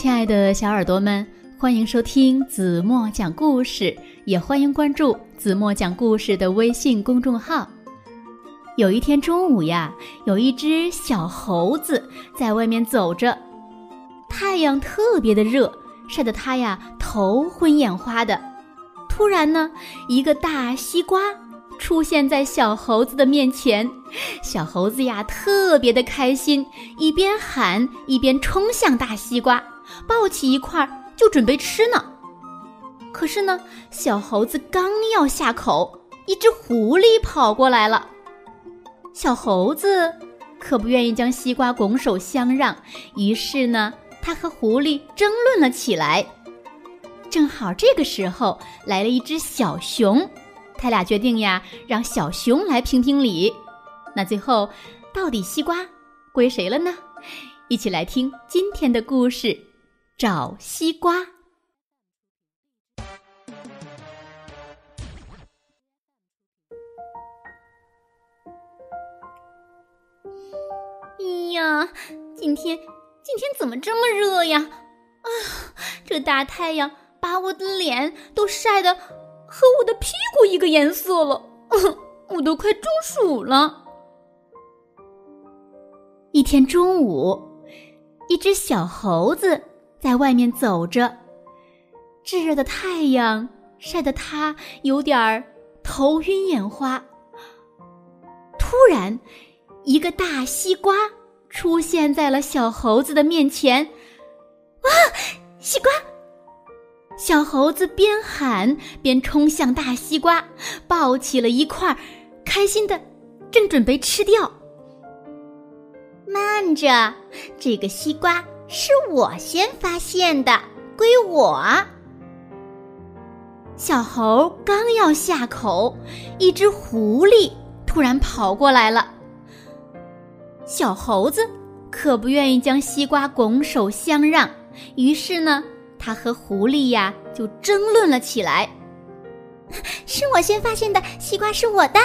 亲爱的小耳朵们，欢迎收听子墨讲故事，也欢迎关注子墨讲故事的微信公众号。有一天中午呀，有一只小猴子在外面走着，太阳特别的热，晒得它呀头昏眼花的。突然呢，一个大西瓜出现在小猴子的面前，小猴子呀特别的开心，一边喊一边冲向大西瓜。抱起一块就准备吃呢，可是呢，小猴子刚要下口，一只狐狸跑过来了。小猴子可不愿意将西瓜拱手相让，于是呢，他和狐狸争论了起来。正好这个时候来了一只小熊，他俩决定呀，让小熊来评评理。那最后到底西瓜归谁了呢？一起来听今天的故事。找西瓜。哎呀，今天今天怎么这么热呀？啊，这大太阳把我的脸都晒得和我的屁股一个颜色了，我都快中暑了。一天中午，一只小猴子。在外面走着，炙热的太阳晒得他有点儿头晕眼花。突然，一个大西瓜出现在了小猴子的面前。哇，西瓜！小猴子边喊边冲向大西瓜，抱起了一块，开心的正准备吃掉。慢着，这个西瓜。是我先发现的，归我。小猴刚要下口，一只狐狸突然跑过来了。小猴子可不愿意将西瓜拱手相让，于是呢，他和狐狸呀就争论了起来。是我先发现的，西瓜是我的。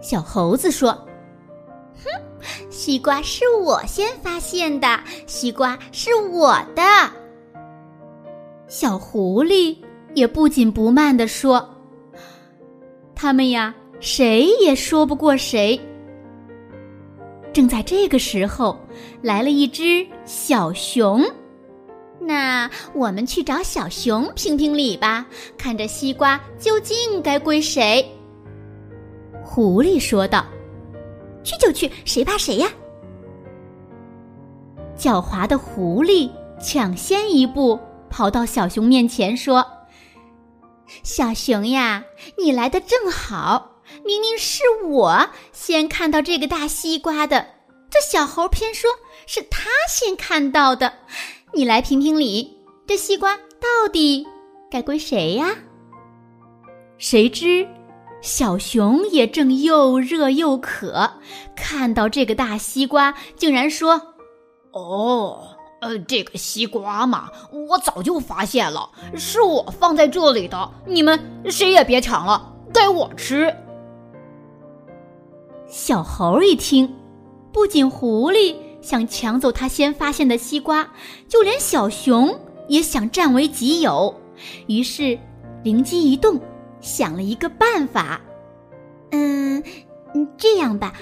小猴子说：“哼。”西瓜是我先发现的，西瓜是我的。小狐狸也不紧不慢地说：“他们呀，谁也说不过谁。”正在这个时候，来了一只小熊。那我们去找小熊评评理吧，看这西瓜究竟该归谁。”狐狸说道。去就去，谁怕谁呀？狡猾的狐狸抢先一步跑到小熊面前说：“小熊呀，你来的正好。明明是我先看到这个大西瓜的，这小猴偏说是他先看到的。你来评评理，这西瓜到底该归谁呀？”谁知。小熊也正又热又渴，看到这个大西瓜，竟然说：“哦，呃，这个西瓜嘛，我早就发现了，是我放在这里的，你们谁也别抢了，该我吃。”小猴一听，不仅狐狸想抢走他先发现的西瓜，就连小熊也想占为己有，于是灵机一动。想了一个办法，嗯，这样吧，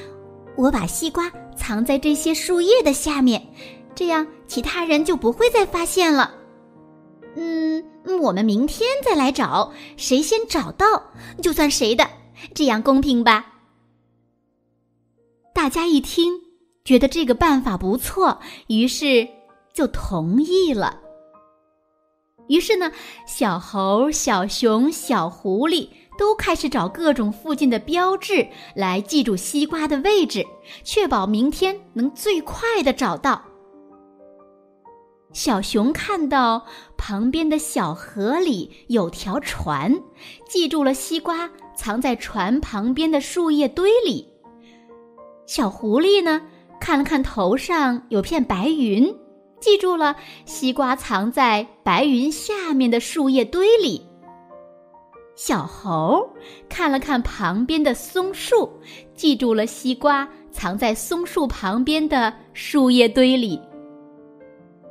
我把西瓜藏在这些树叶的下面，这样其他人就不会再发现了。嗯，我们明天再来找，谁先找到就算谁的，这样公平吧？大家一听，觉得这个办法不错，于是就同意了。于是呢，小猴、小熊、小狐狸都开始找各种附近的标志来记住西瓜的位置，确保明天能最快的找到。小熊看到旁边的小河里有条船，记住了西瓜藏在船旁边的树叶堆里。小狐狸呢，看了看头上有片白云。记住了，西瓜藏在白云下面的树叶堆里。小猴看了看旁边的松树，记住了西瓜藏在松树旁边的树叶堆里。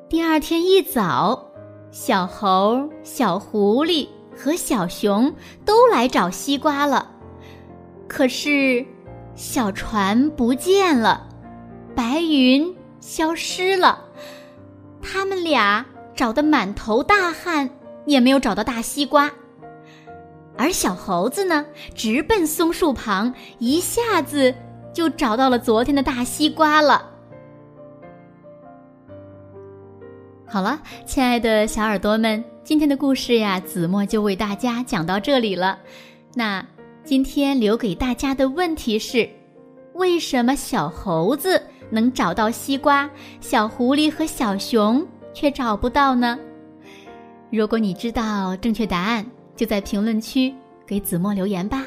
第二天一早，小猴、小狐狸和小熊都来找西瓜了。可是，小船不见了，白云消失了，他们俩找得满头大汗，也没有找到大西瓜。而小猴子呢，直奔松树旁，一下子就找到了昨天的大西瓜了。好了，亲爱的小耳朵们，今天的故事呀，子墨就为大家讲到这里了。那今天留给大家的问题是：为什么小猴子能找到西瓜，小狐狸和小熊却找不到呢？如果你知道正确答案，就在评论区给子墨留言吧。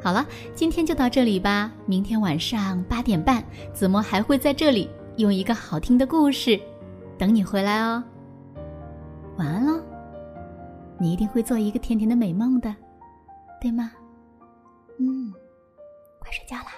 好了，今天就到这里吧。明天晚上八点半，子墨还会在这里用一个好听的故事。等你回来哦，晚安喽！你一定会做一个甜甜的美梦的，对吗？嗯，快睡觉啦。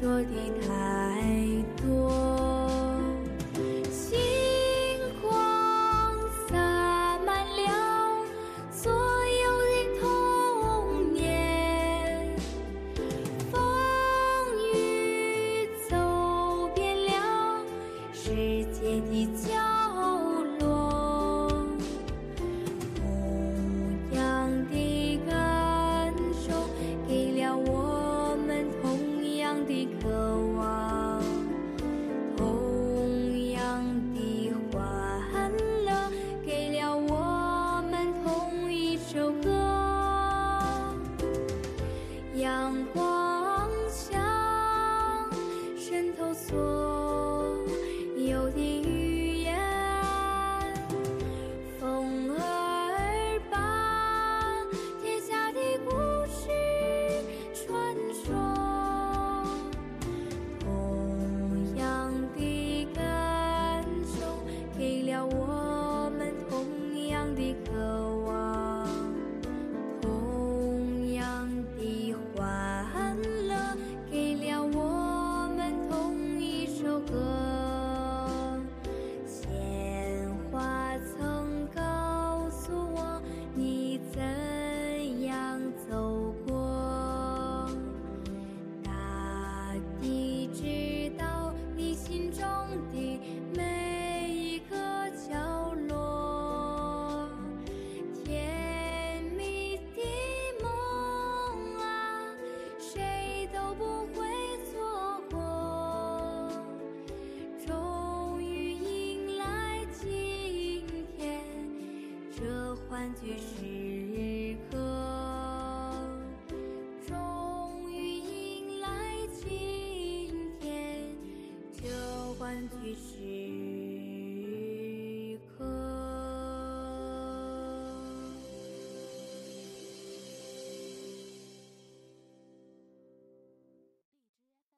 说的来。阳光下渗透所